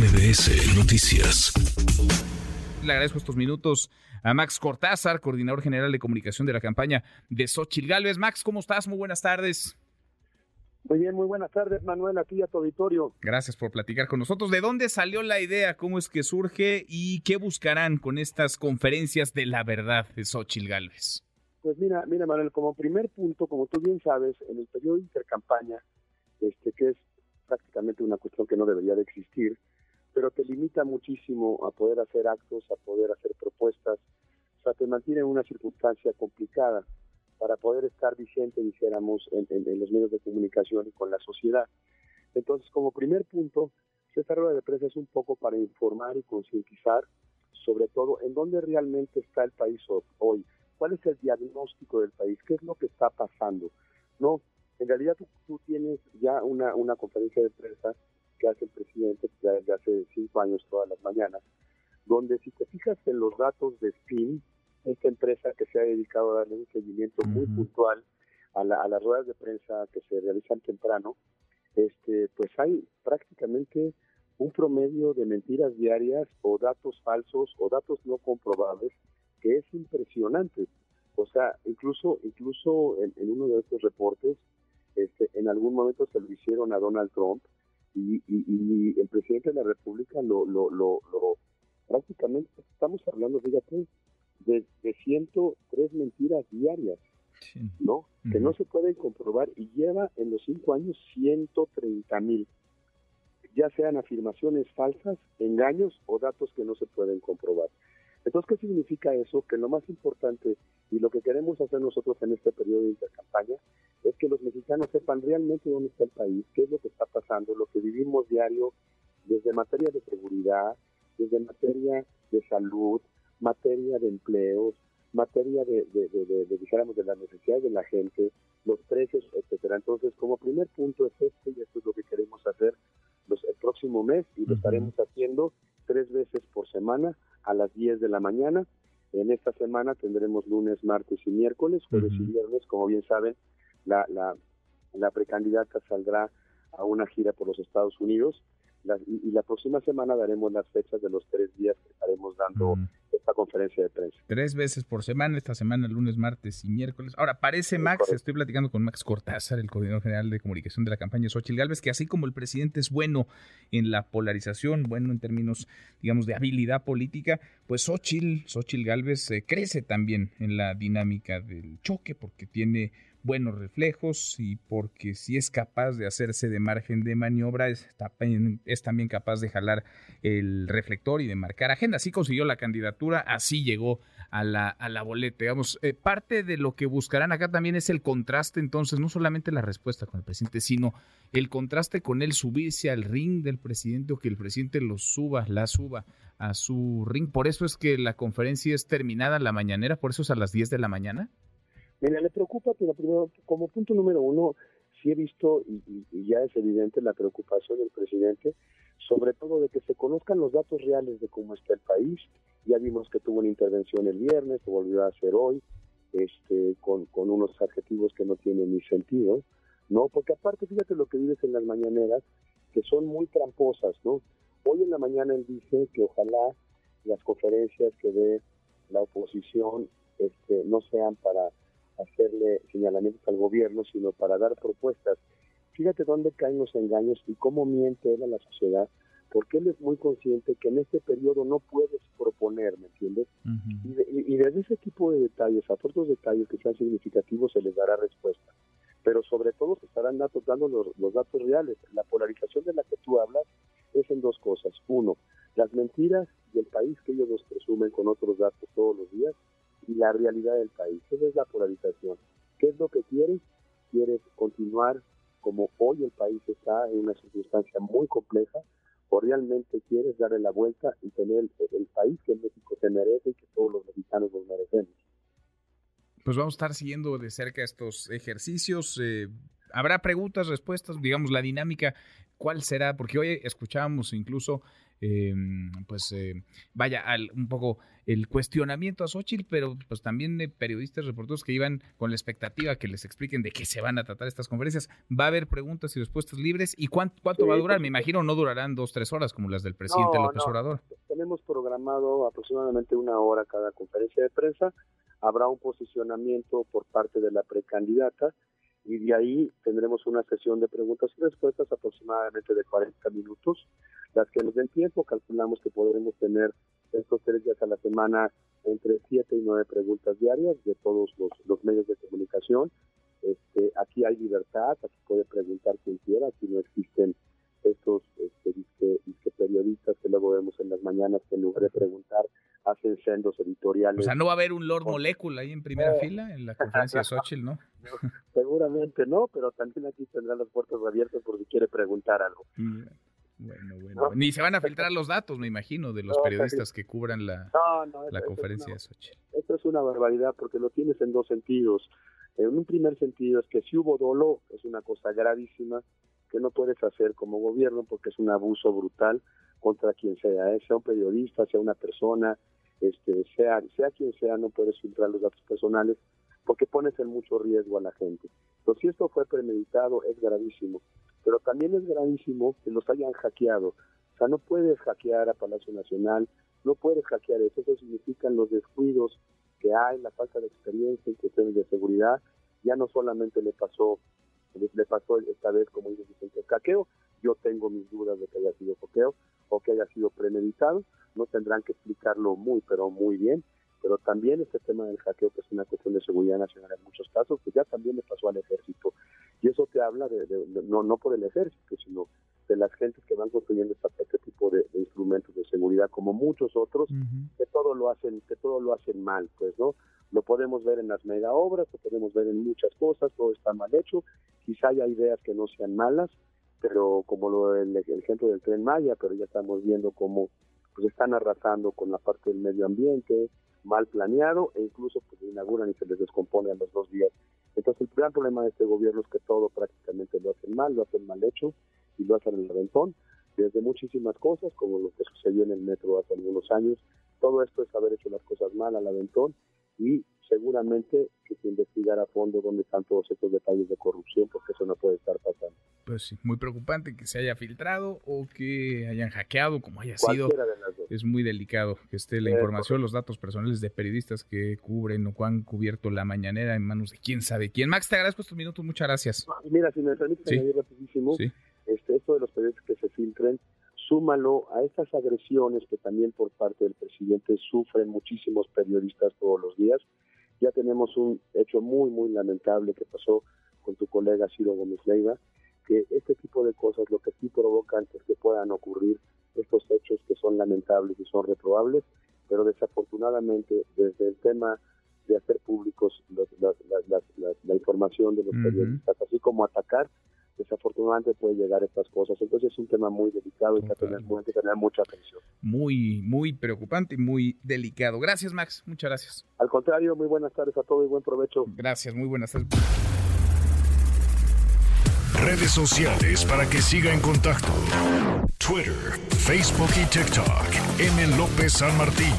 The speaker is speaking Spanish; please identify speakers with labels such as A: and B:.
A: MBS Noticias.
B: Le agradezco estos minutos a Max Cortázar, coordinador general de comunicación de la campaña de Xochil Gálvez. Max, ¿cómo estás? Muy buenas tardes.
C: Muy bien, muy buenas tardes, Manuel, aquí a tu auditorio.
B: Gracias por platicar con nosotros. ¿De dónde salió la idea? ¿Cómo es que surge? ¿Y qué buscarán con estas conferencias de la verdad de Xochil Gálvez?
C: Pues mira, mira, Manuel, como primer punto, como tú bien sabes, en el periodo de intercampaña, este, que es prácticamente una cuestión que no debería de existir, pero te limita muchísimo a poder hacer actos, a poder hacer propuestas, o sea, te mantiene en una circunstancia complicada para poder estar vigente, dijéramos, en, los medios de comunicación y con la sociedad. Entonces, como primer punto, esta rueda de prensa es un poco para informar y concientizar, sobre todo, en dónde realmente está el país hoy, cuál es el diagnóstico del país, qué es lo que está pasando. No, en realidad tú, tienes ya una, una conferencia de prensa que hace el presidente ya desde hace cinco años todas las mañanas, donde si te fijas en los datos de SPIN, esta empresa que se ha dedicado a darle un seguimiento muy puntual a, las ruedas de prensa que se realizan temprano, este, pues hay prácticamente un promedio de mentiras diarias o datos falsos o datos no comprobables que es impresionante. O sea, incluso incluso en, uno de estos reportes, este, en algún momento se lo hicieron a Donald Trump y, el presidente de la República lo, lo, lo, lo prácticamente estamos hablando, fíjate, de, de 103 mentiras diarias, ¿no? Que no se pueden comprobar y lleva en los cinco años 130 mil, ya sean afirmaciones falsas, engaños o datos que no se pueden comprobar. Entonces, ¿qué significa eso? Que lo más importante y lo que queremos hacer nosotros en este periodo de intercampaña es que los mexicanos sepan realmente dónde está el país, qué es lo que está pasando, lo que vivimos diario, desde materia de seguridad, desde materia de salud, materia de empleos, materia de, de, de, dijéramos, de las necesidades de la gente, los precios, etcétera. Entonces, como primer punto es esto y esto es lo que queremos hacer los, el próximo mes y lo estaremos haciendo tres veces por semana a las 10 de la mañana. En esta semana tendremos lunes, martes y miércoles, jueves y viernes. Como bien saben, la, la, la precandidata saldrá a una gira por los Estados Unidos y, la próxima semana daremos las fechas de los tres días que estaremos dando esta conferencia de prensa.
B: Tres veces por semana, esta semana, lunes, martes y miércoles. Ahora, parece Max, estoy platicando con Max Cortázar, el coordinador general de comunicación de la campaña Xochitl Galvez, que así como el presidente es bueno en la polarización, bueno en términos, digamos, de habilidad política, pues Xochitl, Xochitl Galvez eh, crece también en la dinámica del choque porque tiene buenos reflejos y porque si es capaz de hacerse de margen de maniobra, es, es, también capaz de jalar el reflector y de marcar agenda. Así consiguió la candidatura, así llegó a la, a la boleta. Digamos, eh, parte de lo que buscarán acá también es el contraste, entonces, no solamente la respuesta con el presidente, sino el contraste con él subirse al ring del presidente o que el presidente lo suba, la suba a su ring. Por eso es que la conferencia es terminada la mañanera, por eso es a las 10 de la mañana.
C: Mira, le preocupa, pero primero, como punto número uno, sí he visto y, ya es evidente la preocupación del presidente, sobre todo de que se conozcan los datos reales de cómo está el país. Ya vimos que tuvo una intervención el viernes, se volvió a hacer hoy, este, con, unos adjetivos que no tienen ni sentido, ¿no? Porque aparte, fíjate lo que vives en las mañaneras, que son muy tramposas, ¿no? Hoy en la mañana él dice que ojalá las conferencias que dé la oposición este, no sean para hacerle señalamientos al gobierno, sino para dar propuestas. Fíjate dónde caen los engaños y cómo miente él a la sociedad, porque él es muy consciente que en este periodo no puedes proponer, ¿me entiendes? y, desde ese tipo de detalles, a otros detalles que sean significativos, se les dará respuesta. Pero sobre todo se estarán datos, dando los, los datos reales. La polarización de la que tú hablas es en dos cosas. Uno, las mentiras y el país que ellos nos presumen con otros datos todos los días y la realidad del país. Esa es la polarización. ¿Qué es lo que quieres? ¿Quieres continuar como hoy el país está en una circunstancia muy compleja? ¿O realmente quieres darle la vuelta y tener el, país que México se merece y que todos los mexicanos nos merecemos?
B: Pues vamos a estar siguiendo de cerca estos ejercicios. Eh, habrá preguntas, respuestas, digamos, la dinámica ¿Cuál será? Porque hoy escuchábamos incluso eh, pues eh, vaya, al, un poco el cuestionamiento a Xochitl, pero pues también de periodistas, reporteros que iban con la expectativa que les expliquen de qué se van a tratar estas conferencias. Va a haber preguntas y respuestas libres. ¿Y cuánto, cuánto va a durar? Me imagino no durarán dos, tres horas como las del presidente López Obrador.
C: Tenemos programado aproximadamente una hora cada conferencia de prensa. Habrá un posicionamiento por parte de la precandidata y de ahí tendremos una sesión de preguntas y respuestas aproximadamente de 40 minutos, las que nos den tiempo, calculamos que podremos tener estos tres días a la semana entre siete y nueve preguntas diarias de todos los, medios de comunicación. Este, aquí hay libertad, aquí puede preguntar quien quiera, aquí no existen estos este, periodistas que luego vemos en las mañanas que en lugar de preguntar hacen sendos editoriales.
B: O sea, no va a haber un Lord Molécula ahí en primera eh. fila en la conferencia de Xochitl, ¿no?
C: Seguramente no, pero también aquí tendrán las puertas abiertas por si quiere preguntar algo.
B: Mm, bueno, bueno. Ni se van a filtrar los datos, me imagino, de los periodistas que cubran la, la conferencia de Xochitl.
C: Esto es una barbaridad porque lo tienes en dos sentidos. En un primer sentido es que si hubo dolo, es una cosa gravísima que no puedes hacer como gobierno porque es un abuso brutal contra quien sea, ¿eh? sea un periodista, sea una persona, este, sea, sea quien sea, no puedes filtrar los datos personales porque pones en mucho riesgo a la gente. Entonces, si esto fue premeditado, es gravísimo, pero también es gravísimo que los hayan hackeado. O sea, no puedes hackear a Palacio Nacional, no puedes hackear eso, eso significan los descuidos que hay, la falta de experiencia en cuestiones de seguridad. Ya no solamente le pasó le pasó esta vez, como dice Vicente, hackeo. Yo tengo mis dudas de que haya sido hackeo o que haya sido premeditado. No tendrán que explicarlo muy, pero muy bien. Pero también este tema del hackeo, que es una cuestión de seguridad nacional en muchos casos, que ya también le pasó al ejército. Y eso te habla de, no, no por el ejército, sino de las gentes que van construyendo este, tipo de, instrumentos de seguridad, como muchos otros, que todo lo hacen, que todo lo hacen mal, pues, ¿no? Lo podemos ver en las mega obras, lo podemos ver en muchas cosas, todo está mal hecho. Quizá haya ideas que no sean malas, pero como lo el, ejemplo del tren Maya, pero ya estamos viendo cómo pues están arrasando con la parte del medio ambiente, mal planeado, e incluso pues inauguran y se les descompone a los dos días. Entonces el gran problema de este gobierno es que todo prácticamente lo hacen mal, lo hacen mal hecho y lo hacen en el aventón, desde muchísimas cosas, como lo que sucedió en el metro hace algunos años. Todo esto es haber hecho las cosas mal al aventón y seguramente que se investigara a fondo dónde están todos estos detalles de corrupción, porque eso no puede estar pasando.
B: Pues sí, muy preocupante que se haya filtrado o que hayan hackeado, como haya sido. Es muy delicado que esté la información, los datos personales de periodistas que cubren o que han cubierto la mañanera en manos de quién sabe quién. Max, te agradezco estos minutos, muchas gracias.
C: Mira, si me permites añadir rapidísimo, este, esto de los periodistas que se filtren, súmalo a estas agresiones que también por parte del presidente sufren muchísimos periodistas todos los días. Ya tenemos un hecho muy, muy lamentable que pasó con tu colega Ciro Gómez Leiva, que este tipo de cosas lo que sí provocan es que puedan ocurrir estos hechos que son lamentables y son reprobables, pero desafortunadamente desde el tema de hacer públicos la, información de los periodistas, así como atacar, desafortunadamente puede llegar a estas cosas. Entonces es un tema muy delicado y que, tener, que tener mucha atención.
B: Muy, muy preocupante y muy delicado. Gracias, Max. Muchas gracias.
C: Al contrario, muy buenas tardes a todos y buen provecho.
B: Gracias, muy buenas tardes.
A: Redes sociales para que siga en contacto: Twitter, Facebook y TikTok. M. López San Martín.